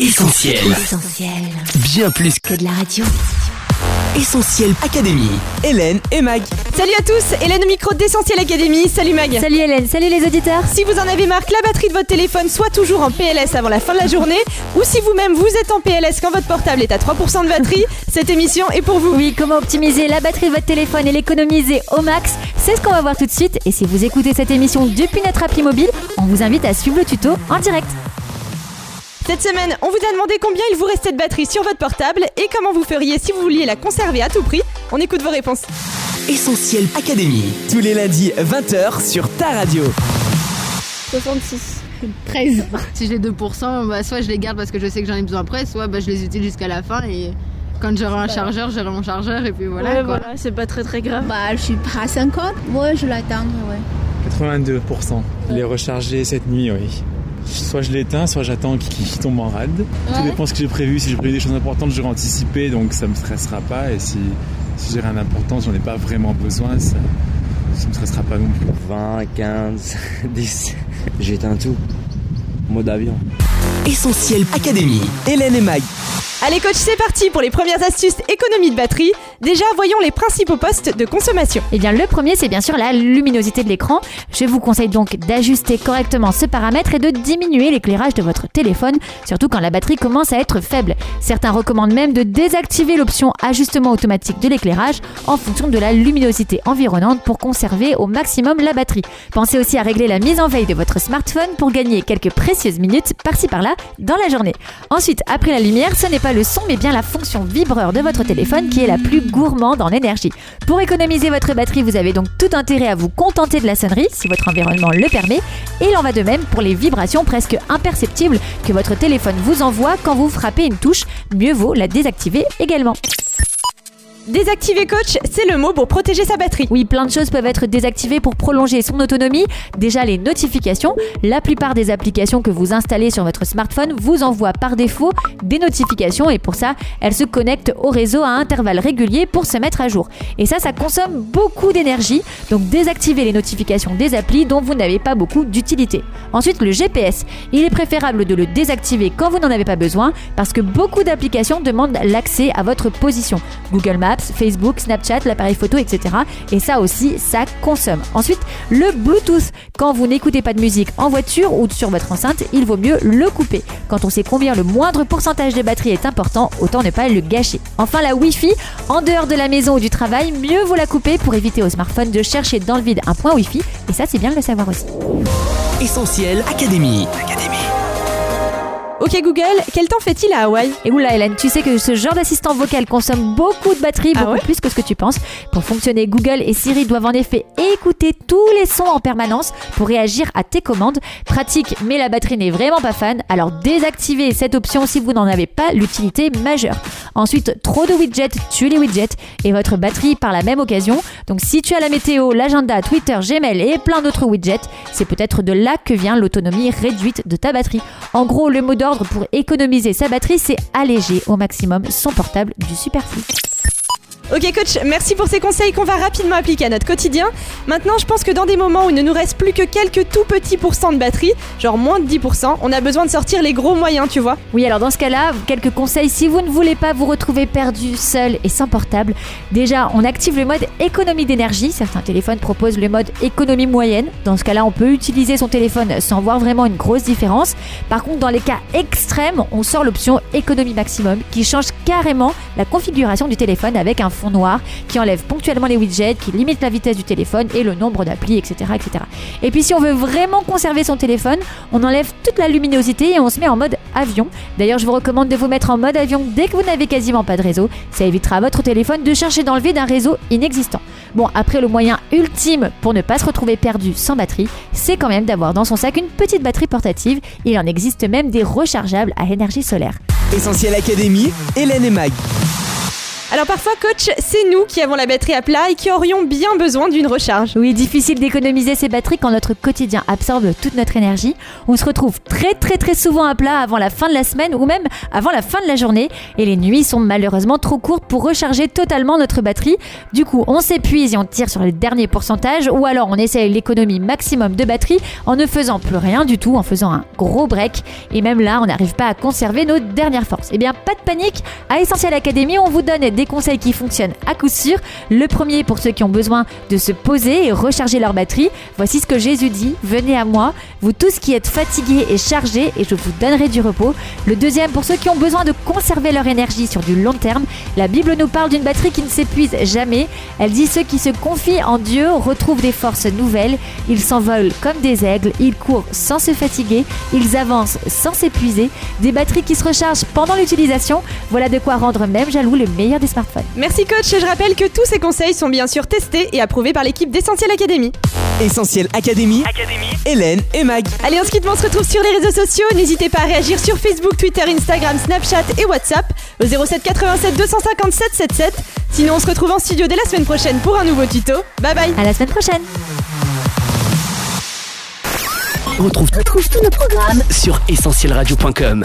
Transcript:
Essentiel. Essentiel. Bien plus Que de la radio. Essentiel Académie. Hélène et Mag. Salut à tous, Hélène au micro d'Essentiel Académie. Salut Mag. Salut Hélène, salut les auditeurs. Si vous en avez marre que la batterie de votre téléphone soit toujours en PLS avant la fin de la journée, ou si vous-même vous êtes en PLS quand votre portable est à 3% de batterie, cette émission est pour vous. Oui, comment optimiser la batterie de votre téléphone et l'économiser au max C'est ce qu'on va voir tout de suite. Et si vous écoutez cette émission depuis notre appli mobile, on vous invite à suivre le tuto en direct. Cette semaine, on vous a demandé combien il vous restait de batterie sur votre portable et comment vous feriez si vous vouliez la conserver à tout prix. On écoute vos réponses. Essentiel Académie. Tous les lundis 20h sur ta radio. 66. 13. Si j'ai 2%, bah, soit je les garde parce que je sais que j'en ai besoin après, soit bah, je les utilise jusqu'à la fin et quand j'aurai un chargeur, j'aurai mon chargeur et puis voilà. ouais, quoi. voilà, c'est pas très très grave. Bah, je suis pas à 50. Moi, je l'attends, ouais. 82%. Je l'ai rechargé cette nuit, oui. Soit je l'éteins, soit j'attends qu'il tombe en rade. Tout dépend ce que j'ai prévu. Si j'ai prévu des choses importantes, j'aurai anticipé, donc ça me stressera pas. Et si, si j'ai rien d'important, j'en ai pas vraiment besoin, ça, ça me stressera pas non plus. 20, 15, 10. J'éteins tout. Mode avion. Essentiel Académie. Hélène et Mag. Allez coach, c'est parti pour les premières astuces économie de batterie. Déjà, voyons les principaux postes de consommation. Eh bien, le premier, c'est bien sûr la luminosité de l'écran. Je vous conseille donc d'ajuster correctement ce paramètre et de diminuer l'éclairage de votre téléphone, surtout quand la batterie commence à être faible. Certains recommandent même de désactiver l'option ajustement automatique de l'éclairage en fonction de la luminosité environnante pour conserver au maximum la batterie. Pensez aussi à régler la mise en veille de votre smartphone pour gagner quelques précieuses minutes par-ci par-là dans la journée. Ensuite, après la lumière, ce n'est pas le son mais bien la fonction vibreur de votre téléphone qui est la plus gourmande en énergie. Pour économiser votre batterie, vous avez donc tout intérêt à vous contenter de la sonnerie si votre environnement le permet. Et il en va de même pour les vibrations presque imperceptibles que votre téléphone vous envoie quand vous frappez une touche. Mieux vaut la désactiver également. Désactiver coach, c'est le mot pour protéger sa batterie. Oui, plein de choses peuvent être désactivées pour prolonger son autonomie. Déjà les notifications. La plupart des applications que vous installez sur votre smartphone vous envoient par défaut des notifications et pour ça, elles se connectent au réseau à intervalles réguliers pour se mettre à jour. Et ça, ça consomme beaucoup d'énergie. Donc désactivez les notifications des applis dont vous n'avez pas beaucoup d'utilité. Ensuite, le GPS. Il est préférable de le désactiver quand vous n'en avez pas besoin parce que beaucoup d'applications demandent l'accès à votre position. Google Maps, Facebook, Snapchat, l'appareil photo, etc. Et ça aussi, ça consomme. Ensuite, le Bluetooth. Quand vous n'écoutez pas de musique en voiture ou sur votre enceinte, il vaut mieux le couper. Quand on sait combien le moindre pourcentage de batterie est important, autant ne pas le gâcher. Enfin, la Wi-Fi. En dehors de la maison ou du travail, mieux vaut la couper pour éviter au smartphone de chercher dans le vide un point Wi-Fi. Et ça, c'est bien de le savoir aussi. Essentiel Académie. Ok Google, quel temps fait-il à Hawaï Et oula Hélène, tu sais que ce genre d'assistant vocal consomme beaucoup de batterie, Ah beaucoup ouais plus que ce que tu penses. Pour fonctionner, Google et Siri doivent en effet écouter tous les sons en permanence pour réagir à tes commandes. Pratique, mais la batterie n'est vraiment pas fan, alors désactivez cette option si vous n'en avez pas l'utilité majeure. Ensuite, trop de widgets tue les widgets et votre batterie par la même occasion. Donc si tu as la météo, l'agenda, Twitter, Gmail et plein d'autres widgets, c'est peut-être de là que vient l'autonomie réduite de ta batterie. En gros, le mot d'ordre pour économiser sa batterie, c'est alléger au maximum son portable du superflu. Ok coach, merci pour ces conseils qu'on va rapidement appliquer à notre quotidien. Maintenant, je pense que dans des moments où il ne nous reste plus que quelques tout petits pourcents de batterie, genre moins de 10%, on a besoin de sortir les gros moyens, tu vois. Oui, alors dans ce cas-là, quelques conseils si vous ne voulez pas vous retrouver perdu, seul et sans portable. Déjà, on active le mode économie d'énergie. Certains téléphones proposent le mode économie moyenne. Dans ce cas-là, on peut utiliser son téléphone sans voir vraiment une grosse différence. Par contre, dans les cas extrêmes, on sort l'option économie maximum qui change carrément la configuration du téléphone avec un fond noir qui enlève ponctuellement les widgets, qui limite la vitesse du téléphone et le nombre d'applis, etc., etc. Et puis si on veut vraiment conserver son téléphone, on enlève toute la luminosité et on se met en mode avion. D'ailleurs, je vous recommande de vous mettre en mode avion dès que vous n'avez quasiment pas de réseau. Ça évitera à votre téléphone de chercher dans le vide un réseau inexistant. Bon, après le moyen ultime pour ne pas se retrouver perdu sans batterie, c'est quand même d'avoir dans son sac une petite batterie portative. Il en existe même des rechargeables à énergie solaire. Essentiel Académie. Hélène et Mag. Alors parfois, coach, c'est nous qui avons la batterie à plat et qui aurions bien besoin d'une recharge. Oui, difficile d'économiser ces batteries quand notre quotidien absorbe toute notre énergie. On se retrouve très très très souvent à plat avant la fin de la semaine ou même avant la fin de la journée et les nuits sont malheureusement trop courtes pour recharger totalement notre batterie. Du coup, on s'épuise et on tire sur les derniers pourcentages ou alors on essaye l'économie maximum de batterie en ne faisant plus rien du tout, en faisant un gros break et même là, on n'arrive pas à conserver nos dernières forces. Eh bien, pas de panique, à Essentiel Academy, on vous donne des conseils qui fonctionnent à coup sûr. Le premier pour ceux qui ont besoin de se poser et recharger leur batterie. Voici ce que Jésus dit venez à moi, vous tous qui êtes fatigués et chargés, et je vous donnerai du repos. Le deuxième pour ceux qui ont besoin de conserver leur énergie sur du long terme. La Bible nous parle d'une batterie qui ne s'épuise jamais. Elle dit ceux qui se confient en Dieu retrouvent des forces nouvelles. Ils s'envolent comme des aigles, ils courent sans se fatiguer, ils avancent sans s'épuiser. Des batteries qui se rechargent pendant l'utilisation. Voilà de quoi rendre même jaloux le meilleur des smartphones. Merci coach, je rappelle que tous ces conseils sont bien sûr testés et approuvés par l'équipe d'Essentiel Academy. Essentiel Académie, Hélène et Mag. Allez, on se quitte, mais on se retrouve sur les réseaux sociaux. N'hésitez pas à réagir sur Facebook, Twitter, Instagram, Snapchat et WhatsApp au 07 87 257 77. Sinon, on se retrouve en studio dès la semaine prochaine pour un nouveau tuto. Bye bye. À la semaine prochaine. On retrouve, tous nos programmes sur essentielradio.com.